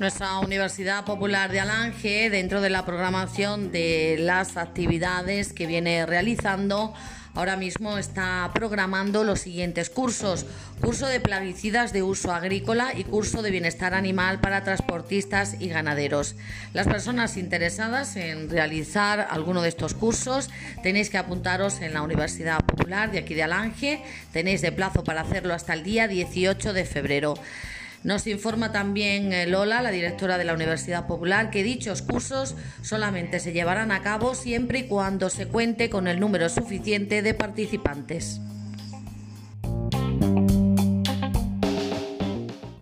Nuestra Universidad Popular de Alange, dentro de la programación de las actividades que viene realizando, ahora mismo está programando los siguientes cursos. Curso de plaguicidas de uso agrícola y curso de bienestar animal para transportistas y ganaderos. Las personas interesadas en realizar alguno de estos cursos tenéis que apuntaros en la Universidad Popular de aquí de Alange. Tenéis de plazo para hacerlo hasta el día 18 de febrero. Nos informa también eh, Lola, la directora de la Universidad Popular, que dichos cursos solamente se llevarán a cabo siempre y cuando se cuente con el número suficiente de participantes.